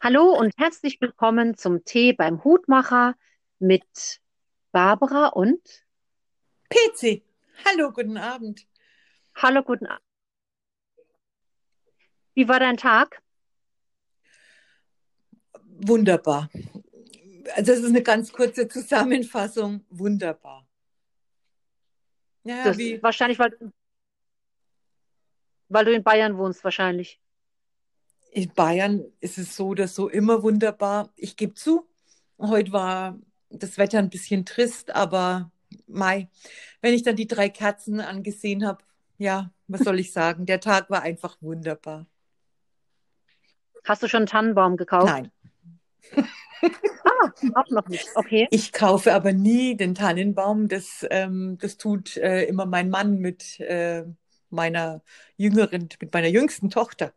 Hallo und herzlich willkommen zum Tee beim Hutmacher mit Barbara und PC. Hallo, guten Abend. Hallo, guten Abend. Wie war dein Tag? Wunderbar. Also das ist eine ganz kurze Zusammenfassung. Wunderbar. Ja, wie? Wahrscheinlich, weil, weil du in Bayern wohnst, wahrscheinlich. In Bayern ist es so oder so immer wunderbar. Ich gebe zu, heute war das Wetter ein bisschen trist, aber Mai, wenn ich dann die drei Kerzen angesehen habe, ja, was soll ich sagen? Der Tag war einfach wunderbar. Hast du schon einen Tannenbaum gekauft? Nein. ah, auch noch nicht. Okay. Ich kaufe aber nie den Tannenbaum. Das, ähm, das tut äh, immer mein Mann mit äh, meiner jüngeren, mit meiner jüngsten Tochter.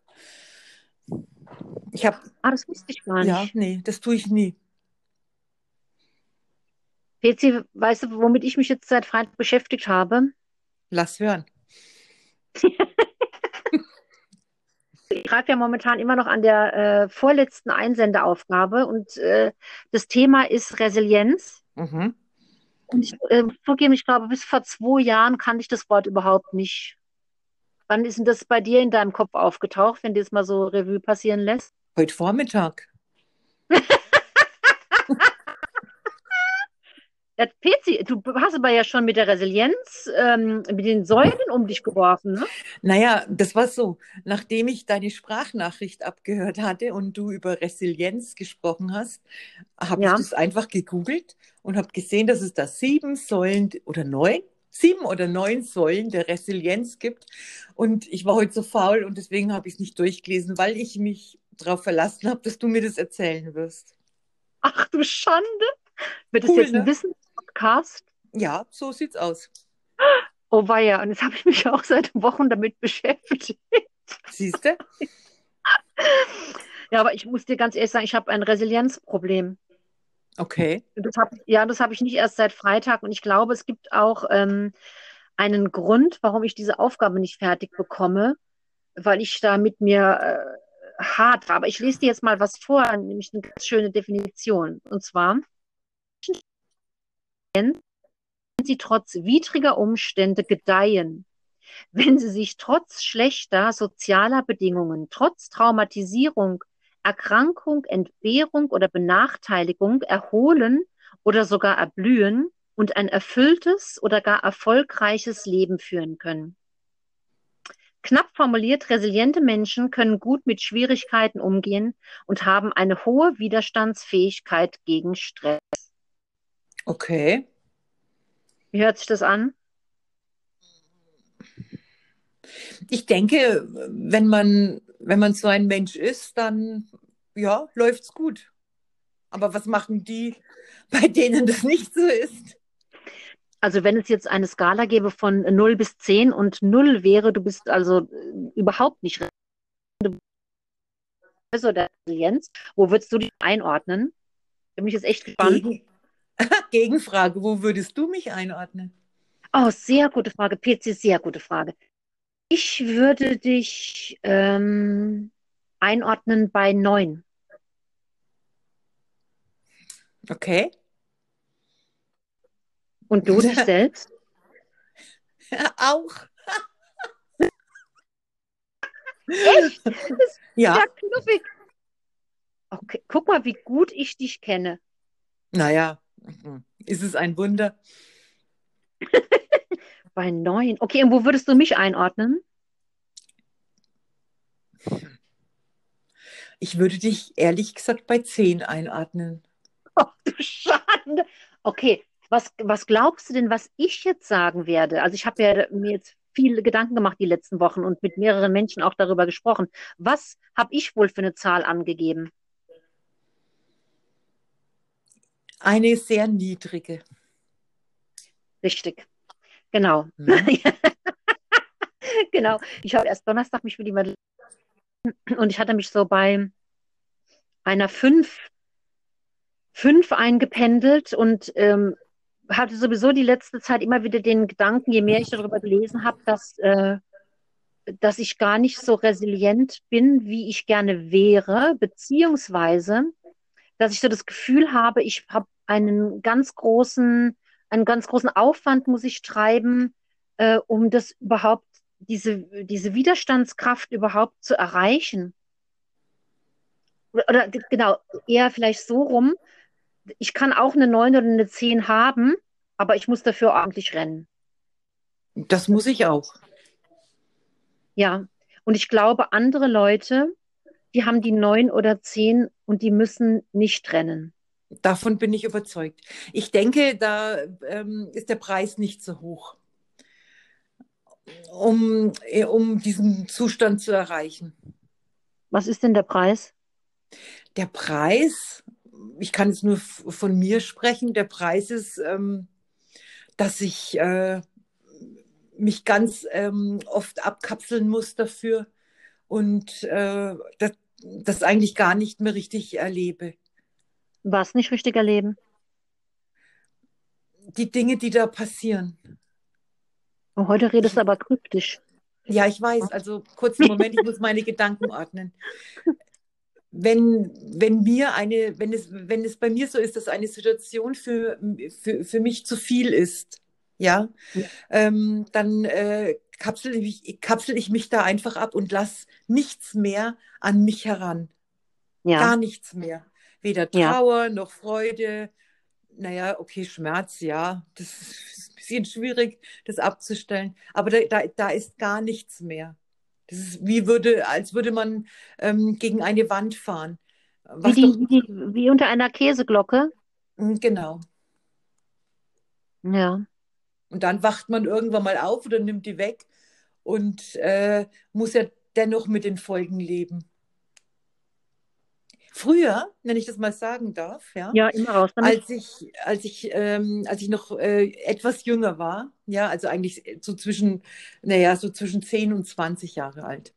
Ich habe. Ah, das wusste ich gar nicht. Ja, nee, das tue ich nie. PC, weißt du, womit ich mich jetzt seit Freitag beschäftigt habe? Lass hören. ich schreibe ja momentan immer noch an der äh, vorletzten Einsendeaufgabe und äh, das Thema ist Resilienz. Mhm. Und ich äh, vorgeben, ich glaube, bis vor zwei Jahren kannte ich das Wort überhaupt nicht. Wann ist denn das bei dir in deinem Kopf aufgetaucht, wenn du es mal so Revue passieren lässt? Heute Vormittag. Pezi, du hast aber ja schon mit der Resilienz, ähm, mit den Säulen um dich geworfen, ne? Naja, das war so. Nachdem ich deine Sprachnachricht abgehört hatte und du über Resilienz gesprochen hast, habe ja. ich das einfach gegoogelt und habe gesehen, dass es da sieben Säulen oder neun sieben oder neun Säulen der Resilienz gibt. Und ich war heute so faul und deswegen habe ich es nicht durchgelesen, weil ich mich darauf verlassen habe, dass du mir das erzählen wirst. Ach du Schande! Wird cool, das jetzt ne? ein Wissenspodcast? Ja, so sieht's aus. Oh weia, und jetzt habe ich mich auch seit Wochen damit beschäftigt. Siehst du? ja, aber ich muss dir ganz ehrlich sagen, ich habe ein Resilienzproblem. Okay. Das hab, ja, das habe ich nicht erst seit Freitag und ich glaube, es gibt auch ähm, einen Grund, warum ich diese Aufgabe nicht fertig bekomme, weil ich da mit mir äh, hart habe. Ich lese dir jetzt mal was vor, nämlich eine ganz schöne Definition. Und zwar, wenn sie trotz widriger Umstände gedeihen, wenn sie sich trotz schlechter sozialer Bedingungen, trotz Traumatisierung, Erkrankung, Entbehrung oder Benachteiligung erholen oder sogar erblühen und ein erfülltes oder gar erfolgreiches Leben führen können. Knapp formuliert, resiliente Menschen können gut mit Schwierigkeiten umgehen und haben eine hohe Widerstandsfähigkeit gegen Stress. Okay. Wie hört sich das an? Ich denke, wenn man, wenn man so ein Mensch ist, dann ja, läuft's gut. Aber was machen die, bei denen das nicht so ist? Also wenn es jetzt eine Skala gäbe von 0 bis 10 und 0 wäre, du bist also äh, überhaupt nicht also der Resilienz, wo würdest du dich einordnen? Bin ich jetzt echt gespannt. Gegen, Gegenfrage, wo würdest du mich einordnen? Oh, sehr gute Frage. PC, sehr gute Frage. Ich würde dich ähm, einordnen bei 9. Okay. Und du dich selbst? Auch. Echt? Das ist ja. ja knuffig. Okay, guck mal, wie gut ich dich kenne. Naja, ist es ein Wunder? Bei neun. Okay, und wo würdest du mich einordnen? Ich würde dich ehrlich gesagt bei zehn einordnen. Oh, du Schande. Okay, was, was glaubst du denn, was ich jetzt sagen werde? Also ich habe ja mir jetzt viele Gedanken gemacht die letzten Wochen und mit mehreren Menschen auch darüber gesprochen. Was habe ich wohl für eine Zahl angegeben? Eine sehr niedrige. Richtig. Genau. Mhm. genau. Ich habe erst Donnerstag mich mit jemandem und ich hatte mich so bei einer 5 fünf eingependelt und ähm, hatte sowieso die letzte Zeit immer wieder den Gedanken, je mehr ich darüber gelesen habe, dass, äh, dass ich gar nicht so resilient bin, wie ich gerne wäre, beziehungsweise, dass ich so das Gefühl habe, ich habe einen ganz großen, einen ganz großen Aufwand muss ich treiben, äh, um das überhaupt, diese, diese Widerstandskraft überhaupt zu erreichen. Oder genau, eher vielleicht so rum, ich kann auch eine 9 oder eine 10 haben, aber ich muss dafür ordentlich rennen. Das muss ich auch. Ja, und ich glaube, andere Leute, die haben die 9 oder 10 und die müssen nicht rennen. Davon bin ich überzeugt. Ich denke, da ähm, ist der Preis nicht so hoch, um, äh, um diesen Zustand zu erreichen. Was ist denn der Preis? Der Preis, ich kann es nur von mir sprechen, der Preis ist, ähm, dass ich äh, mich ganz ähm, oft abkapseln muss dafür und äh, das, das eigentlich gar nicht mehr richtig erlebe. Was nicht richtig erleben? Die Dinge, die da passieren. Und oh, heute redest du aber kryptisch. Ja, ich weiß. Also kurzen Moment, ich muss meine Gedanken ordnen. Wenn, wenn mir eine, wenn es, wenn es bei mir so ist, dass eine Situation für, für, für mich zu viel ist, ja, ja. Ähm, dann äh, kapsel, ich, kapsel ich mich da einfach ab und lasse nichts mehr an mich heran. Ja. Gar nichts mehr. Weder Trauer ja. noch Freude. Naja, okay, Schmerz, ja. Das ist ein bisschen schwierig, das abzustellen. Aber da, da, da ist gar nichts mehr. Das ist wie würde, als würde man ähm, gegen eine Wand fahren. Wie, die, doch, wie, wie, unter einer Käseglocke? Hm, genau. Ja. Und dann wacht man irgendwann mal auf oder nimmt die weg und äh, muss ja dennoch mit den Folgen leben. Früher, wenn ich das mal sagen darf, ja, ja immer raus damit. als ich, als ich, ähm, als ich noch äh, etwas jünger war, ja, also eigentlich so zwischen, naja, so zwischen 10 und 20 Jahre alt,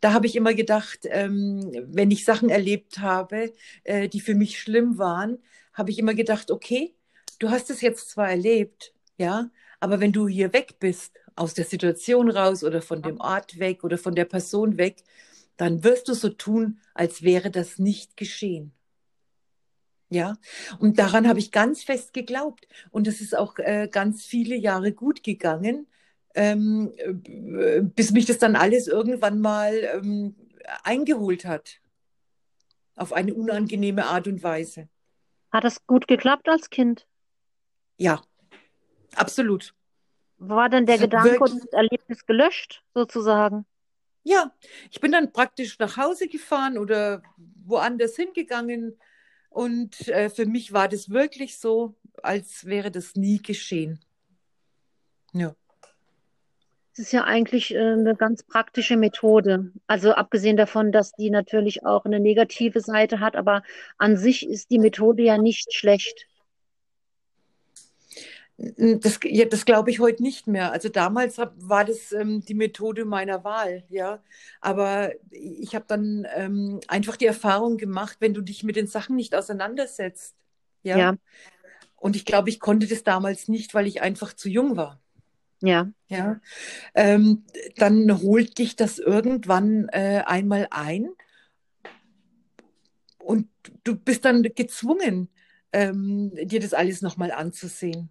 da habe ich immer gedacht, ähm, wenn ich Sachen erlebt habe, äh, die für mich schlimm waren, habe ich immer gedacht, okay, du hast es jetzt zwar erlebt, ja, aber wenn du hier weg bist, aus der Situation raus oder von dem Ort weg oder von der Person weg, dann wirst du so tun, als wäre das nicht geschehen. Ja, und daran habe ich ganz fest geglaubt. Und es ist auch äh, ganz viele Jahre gut gegangen, ähm, äh, bis mich das dann alles irgendwann mal ähm, eingeholt hat. Auf eine unangenehme Art und Weise. Hat das gut geklappt als Kind? Ja, absolut. War dann der Gedanke und das Erlebnis gelöscht, sozusagen? Ja, ich bin dann praktisch nach Hause gefahren oder woanders hingegangen. Und äh, für mich war das wirklich so, als wäre das nie geschehen. Ja. Es ist ja eigentlich äh, eine ganz praktische Methode. Also abgesehen davon, dass die natürlich auch eine negative Seite hat, aber an sich ist die Methode ja nicht schlecht. Das, ja, das glaube ich heute nicht mehr. Also damals hab, war das ähm, die Methode meiner Wahl, ja. Aber ich habe dann ähm, einfach die Erfahrung gemacht, wenn du dich mit den Sachen nicht auseinandersetzt, ja. ja. Und ich glaube, ich konnte das damals nicht, weil ich einfach zu jung war. Ja. Ja. Ähm, dann holt dich das irgendwann äh, einmal ein und du bist dann gezwungen, ähm, dir das alles nochmal anzusehen.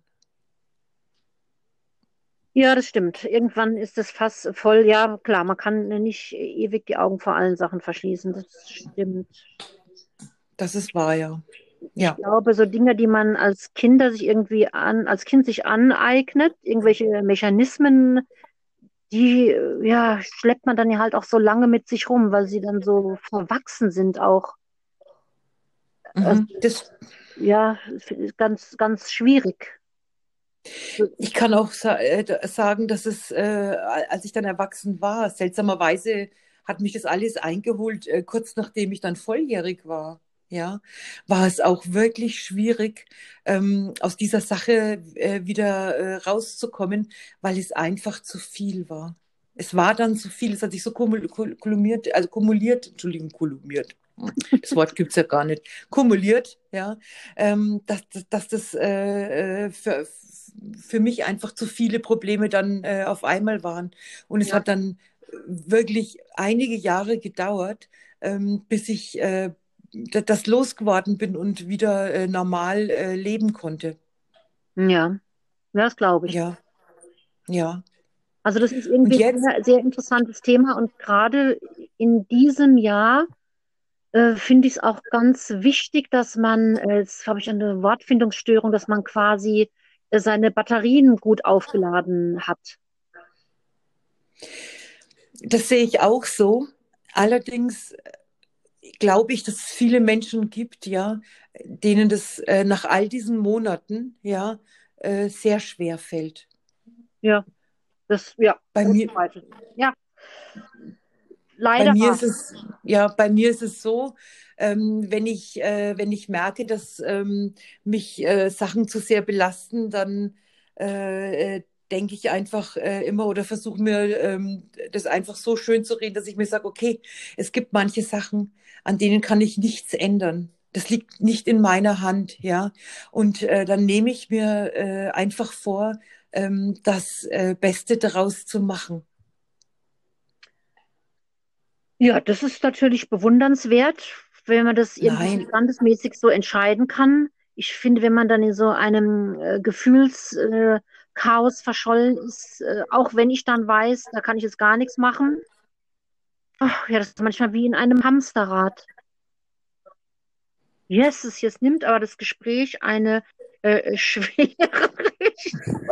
Ja, das stimmt. Irgendwann ist das Fass voll. Ja, klar, man kann nicht ewig die Augen vor allen Sachen verschließen. Das stimmt. Das ist wahr, ja. ja. Ich glaube, so Dinge, die man als Kinder sich irgendwie an, als Kind sich aneignet, irgendwelche Mechanismen, die ja, schleppt man dann ja halt auch so lange mit sich rum, weil sie dann so verwachsen sind auch. Mhm, also, das ja, ganz, ganz schwierig. Ich kann auch äh, sagen, dass es, äh, als ich dann erwachsen war, seltsamerweise hat mich das alles eingeholt, äh, kurz nachdem ich dann volljährig war. Ja, war es auch wirklich schwierig, ähm, aus dieser Sache äh, wieder äh, rauszukommen, weil es einfach zu viel war. Es war dann zu viel, es hat sich so kumuliert, also kumuliert, Entschuldigung, kumuliert. Das Wort gibt es ja gar nicht. Kumuliert, ja, ähm, dass, dass das äh, äh für, für mich einfach zu viele Probleme dann äh, auf einmal waren. Und es ja. hat dann wirklich einige Jahre gedauert, ähm, bis ich äh, das losgeworden bin und wieder äh, normal äh, leben konnte. Ja, das glaube ich. Ja, ja. Also das ist irgendwie ein sehr, sehr interessantes Thema und gerade in diesem Jahr äh, finde ich es auch ganz wichtig, dass man, äh, jetzt habe ich eine Wortfindungsstörung, dass man quasi äh, seine Batterien gut aufgeladen hat. Das sehe ich auch so. Allerdings äh, glaube ich, dass es viele Menschen gibt, ja, denen das äh, nach all diesen Monaten ja äh, sehr schwer fällt. Ja, das ja. Bei mir, ja. Leider. Bei mir ist es, ja, bei mir ist es so, ähm, wenn, ich, äh, wenn ich merke, dass ähm, mich äh, Sachen zu sehr belasten, dann äh, denke ich einfach äh, immer oder versuche mir ähm, das einfach so schön zu reden, dass ich mir sage, okay, es gibt manche Sachen, an denen kann ich nichts ändern. Das liegt nicht in meiner Hand, ja. Und äh, dann nehme ich mir äh, einfach vor, ähm, das Beste daraus zu machen. Ja, das ist natürlich bewundernswert, wenn man das irgendwie standesmäßig so entscheiden kann. Ich finde, wenn man dann in so einem äh, Gefühlschaos verschollen ist, äh, auch wenn ich dann weiß, da kann ich jetzt gar nichts machen. Ach, ja, das ist manchmal wie in einem Hamsterrad. Yes, jetzt nimmt aber das Gespräch eine äh, schwere Richtung.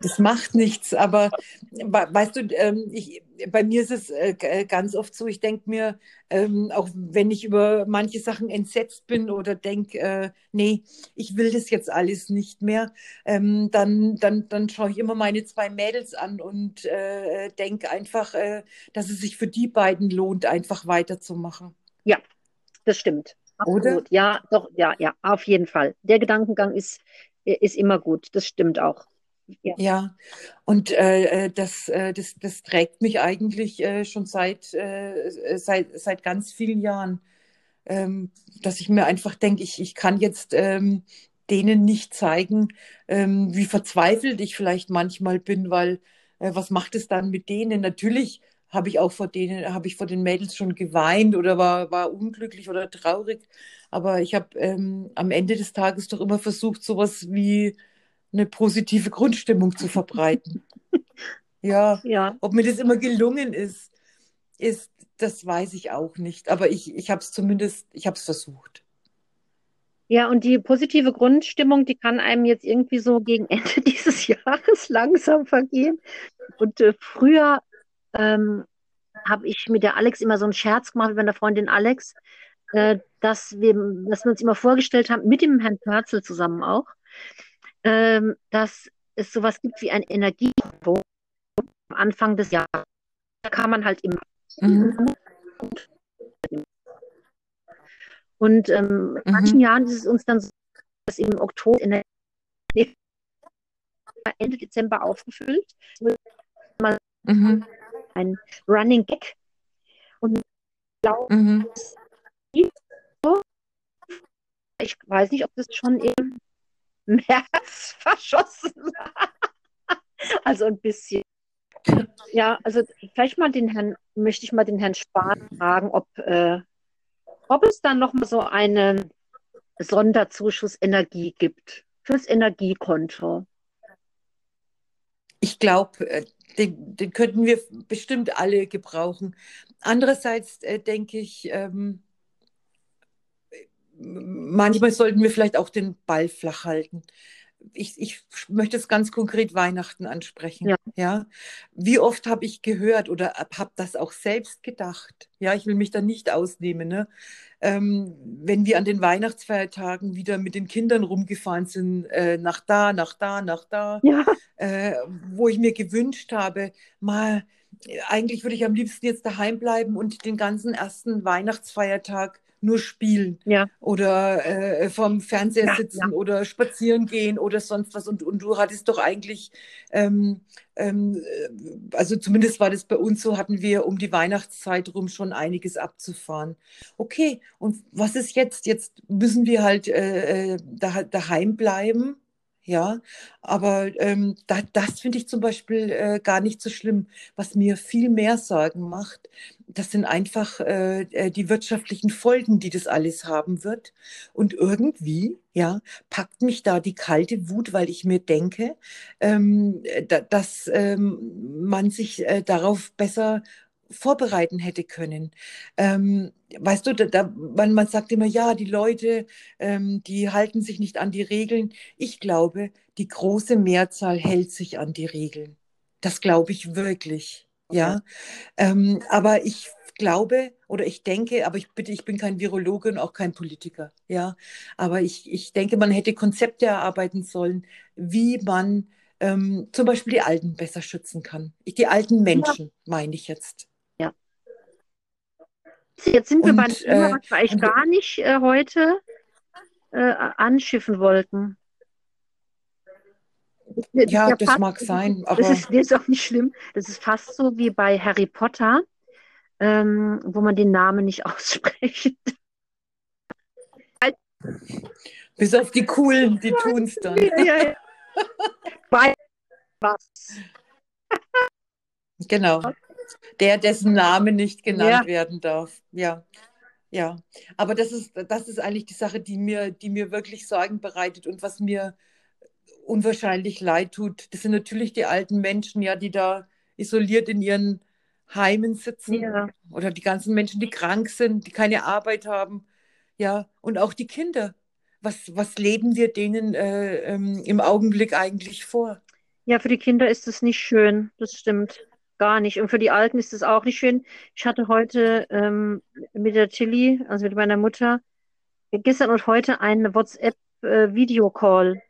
Das macht nichts, aber weißt du, ähm, ich, bei mir ist es äh, äh, ganz oft so, ich denke mir, ähm, auch wenn ich über manche Sachen entsetzt bin oder denke, äh, nee, ich will das jetzt alles nicht mehr, ähm, dann, dann, dann schaue ich immer meine zwei Mädels an und äh, denke einfach, äh, dass es sich für die beiden lohnt, einfach weiterzumachen. Ja, das stimmt. Absolut. Oder? Ja, doch, ja, ja, auf jeden Fall. Der Gedankengang ist, ist immer gut. Das stimmt auch. Ja, ja. und äh, äh, das, äh, das, das trägt mich eigentlich äh, schon seit, äh, seit, seit ganz vielen Jahren, ähm, dass ich mir einfach denke, ich, ich kann jetzt ähm, denen nicht zeigen, ähm, wie verzweifelt ich vielleicht manchmal bin, weil äh, was macht es dann mit denen? Natürlich habe ich auch vor denen, habe ich vor den Mädels schon geweint oder war, war unglücklich oder traurig. Aber ich habe ähm, am Ende des Tages doch immer versucht, sowas wie eine positive Grundstimmung zu verbreiten. ja, ja, ob mir das immer gelungen ist, ist, das weiß ich auch nicht. Aber ich, ich habe es zumindest, ich habe es versucht. Ja, und die positive Grundstimmung, die kann einem jetzt irgendwie so gegen Ende dieses Jahres langsam vergehen. Und äh, früher ähm, habe ich mit der Alex immer so einen Scherz gemacht mit meiner Freundin Alex, äh, dass, wir, dass wir uns immer vorgestellt haben, mit dem Herrn Pörzel zusammen auch, ähm, dass es sowas gibt wie ein Energiekonto am Anfang des Jahres. Da kann man halt immer. Mhm. Und ähm, in manchen mhm. Jahren ist es uns dann so, dass im Oktober, Ende Dezember aufgefüllt. Mhm. Ein Running Gag. Und glaube, mhm. ich weiß nicht, ob das schon im März verschossen war. Also ein bisschen. Ja, also vielleicht mal den Herrn, möchte ich mal den Herrn Spahn fragen, ob, äh, ob es dann noch mal so einen Sonderzuschuss Energie gibt fürs Energiekonto. Ich glaube, äh, den, den, könnten wir bestimmt alle gebrauchen. Andererseits äh, denke ich, ähm, manchmal sollten wir vielleicht auch den Ball flach halten. Ich, ich möchte es ganz konkret Weihnachten ansprechen. Ja. ja? Wie oft habe ich gehört oder habe das auch selbst gedacht? Ja, ich will mich da nicht ausnehmen. Ne? Ähm, wenn wir an den Weihnachtsfeiertagen wieder mit den Kindern rumgefahren sind, äh, nach da, nach da, nach da, ja. äh, wo ich mir gewünscht habe, mal, eigentlich würde ich am liebsten jetzt daheim bleiben und den ganzen ersten Weihnachtsfeiertag nur spielen ja. oder äh, vorm Fernseher ja, sitzen ja. oder spazieren gehen oder sonst was. Und, und du hattest doch eigentlich, ähm, ähm, also zumindest war das bei uns so, hatten wir um die Weihnachtszeit rum schon einiges abzufahren. Okay, und was ist jetzt? Jetzt müssen wir halt äh, äh da, daheim bleiben. Ja. Aber ähm, da, das finde ich zum Beispiel äh, gar nicht so schlimm. Was mir viel mehr Sorgen macht, das sind einfach äh, äh, die wirtschaftlichen Folgen, die das alles haben wird. Und irgendwie, ja, packt mich da die kalte Wut, weil ich mir denke, ähm, da, dass ähm, man sich äh, darauf besser vorbereiten hätte können. Ähm, weißt du, da, da, man, man sagt immer, ja, die Leute, ähm, die halten sich nicht an die Regeln. Ich glaube, die große Mehrzahl hält sich an die Regeln. Das glaube ich wirklich. Ja, ähm, aber ich glaube oder ich denke, aber ich bitte, ich bin kein Virologe und auch kein Politiker, ja, aber ich, ich denke, man hätte Konzepte erarbeiten sollen, wie man ähm, zum Beispiel die Alten besser schützen kann. Ich, die alten Menschen, meine ich jetzt. Jetzt sind wir und, beim Thema, äh, was wir eigentlich gar nicht äh, heute äh, anschiffen wollten. Das ja, das fast, mag sein. Aber... Das, ist, das ist auch nicht schlimm. Das ist fast so wie bei Harry Potter, ähm, wo man den Namen nicht ausspricht. Bis auf die Coolen, die tun es dann. Ja, ja, ja. Was? Genau der, dessen Name nicht genannt ja. werden darf. Ja. Ja, aber das ist, das ist eigentlich die Sache, die mir, die mir wirklich Sorgen bereitet und was mir unwahrscheinlich leid tut. Das sind natürlich die alten Menschen, ja, die da isoliert in ihren Heimen sitzen. Ja. Oder die ganzen Menschen, die krank sind, die keine Arbeit haben. Ja, und auch die Kinder. Was, was leben wir denen äh, ähm, im Augenblick eigentlich vor? Ja, für die Kinder ist es nicht schön, das stimmt gar nicht. Und für die Alten ist es auch nicht schön. Ich hatte heute ähm, mit der Tilly, also mit meiner Mutter, gestern und heute einen WhatsApp-Videocall.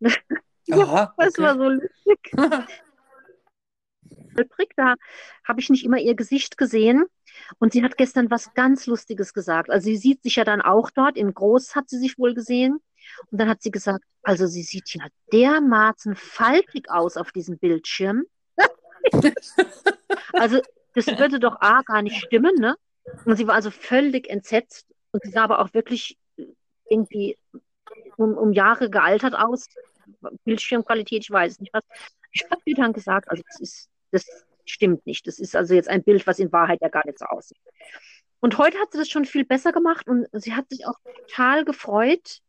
Äh, Aha, das okay. war so lustig. da habe ich nicht immer ihr Gesicht gesehen. Und sie hat gestern was ganz Lustiges gesagt. Also sie sieht sich ja dann auch dort, in groß hat sie sich wohl gesehen. Und dann hat sie gesagt, also sie sieht ja dermaßen faltig aus auf diesem Bildschirm. also, das würde doch A gar nicht stimmen, ne? Und sie war also völlig entsetzt und sie sah aber auch wirklich irgendwie um, um Jahre gealtert aus. Bildschirmqualität, ich weiß nicht was. Ich habe ihr dann gesagt, also das ist, das stimmt nicht. Das ist also jetzt ein Bild, was in Wahrheit ja gar nicht so aussieht. Und heute hat sie das schon viel besser gemacht und sie hat sich auch total gefreut,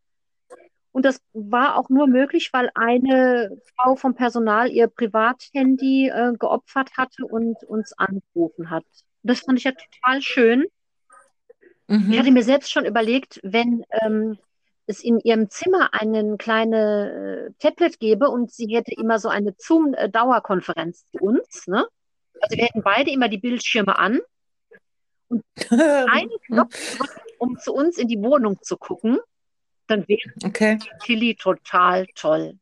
und das war auch nur möglich, weil eine Frau vom Personal ihr Privathandy äh, geopfert hatte und uns angerufen hat. Das fand ich ja total schön. Mhm. Ich hatte mir selbst schon überlegt, wenn ähm, es in ihrem Zimmer eine kleine äh, Tablet gäbe und sie hätte immer so eine Zoom-Dauerkonferenz zu uns. Ne? Also wir hätten beide immer die Bildschirme an und einen Knopf drücken, um zu uns in die Wohnung zu gucken dann wäre okay. Tilly total toll.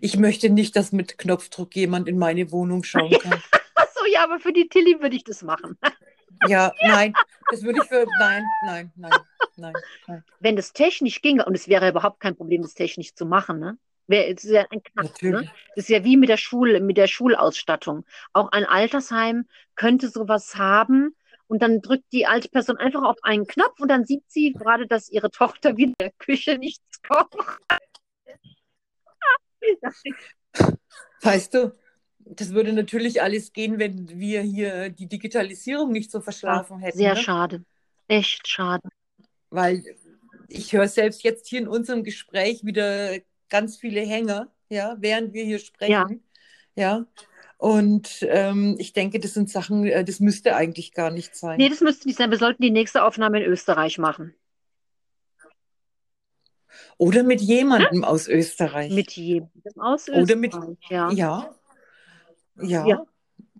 Ich möchte nicht, dass mit Knopfdruck jemand in meine Wohnung schauen kann. Achso, ja, aber für die Tilly würde ich das machen. ja, nein, das würde ich für. Nein, nein, nein, nein, nein. Wenn das technisch ginge, und es wäre überhaupt kein Problem, das technisch zu machen, ne? Wäre es ja ein Knack, ne? Das ist ja wie mit der Schule, mit der Schulausstattung. Auch ein Altersheim könnte sowas haben, und dann drückt die alte Person einfach auf einen Knopf und dann sieht sie gerade, dass ihre Tochter wieder in der Küche nichts kocht. Weißt du, das würde natürlich alles gehen, wenn wir hier die Digitalisierung nicht so verschlafen hätten. Sehr ne? schade. Echt schade. Weil ich höre selbst jetzt hier in unserem Gespräch wieder ganz viele Hänger, ja, während wir hier sprechen. Ja. ja. Und ähm, ich denke, das sind Sachen, äh, das müsste eigentlich gar nicht sein. Nee, das müsste nicht sein. Wir sollten die nächste Aufnahme in Österreich machen. Oder mit jemandem ja? aus Österreich. Mit jemandem aus Österreich. Oder mit, ja. ja. Ja. ja.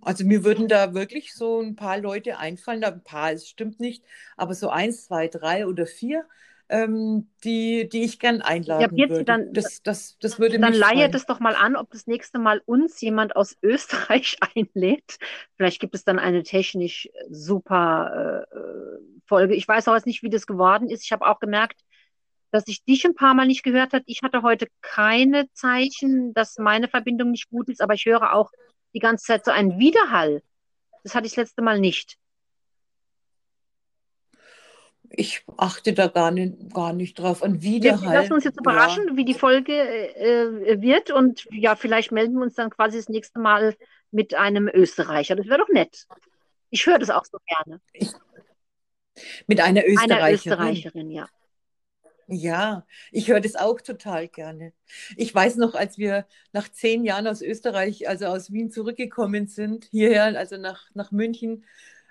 Also mir würden da wirklich so ein paar Leute einfallen, ein paar, es stimmt nicht, aber so eins, zwei, drei oder vier, ähm, die, die ich gern einladen ja, würde. Dann, das, das, das würde dann leihe das doch mal an, ob das nächste Mal uns jemand aus Österreich einlädt. Vielleicht gibt es dann eine technisch super äh, Folge. Ich weiß auch jetzt nicht, wie das geworden ist. Ich habe auch gemerkt, dass ich dich ein paar Mal nicht gehört habe. Ich hatte heute keine Zeichen, dass meine Verbindung nicht gut ist, aber ich höre auch die ganze Zeit so einen Widerhall. Das hatte ich das letzte Mal nicht. Ich achte da gar nicht, gar nicht drauf. Und Widerhall. Wir lassen uns jetzt überraschen, ja. wie die Folge äh, wird. Und ja, vielleicht melden wir uns dann quasi das nächste Mal mit einem Österreicher. Das wäre doch nett. Ich höre das auch so gerne. Ich, mit einer Österreicherin. Einer Österreicherin, ja. Ja, ich höre das auch total gerne. Ich weiß noch, als wir nach zehn Jahren aus Österreich, also aus Wien zurückgekommen sind, hierher, also nach, nach München, äh,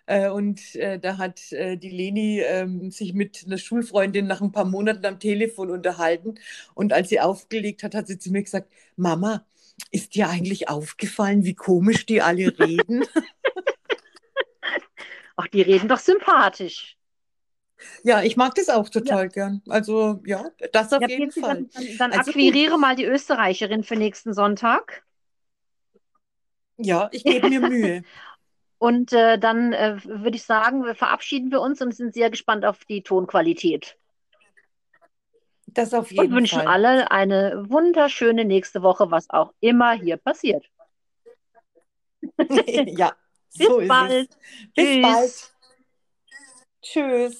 und äh, da hat äh, die Leni ähm, sich mit einer Schulfreundin nach ein paar Monaten am Telefon unterhalten. Und als sie aufgelegt hat, hat sie zu mir gesagt, Mama, ist dir eigentlich aufgefallen, wie komisch die alle reden? Ach, die reden doch sympathisch. Ja, ich mag das auch total ja. gern. Also ja, das auf ja, jeden Fall. Dann, dann also, akquiriere mal die Österreicherin für nächsten Sonntag. Ja, ich gebe mir Mühe. und äh, dann äh, würde ich sagen, wir verabschieden wir uns und sind sehr gespannt auf die Tonqualität. Das auf jeden und wünschen Fall. alle eine wunderschöne nächste Woche, was auch immer hier passiert. ja, Bis so bald. Bis Tschüss. bald. Tschüss.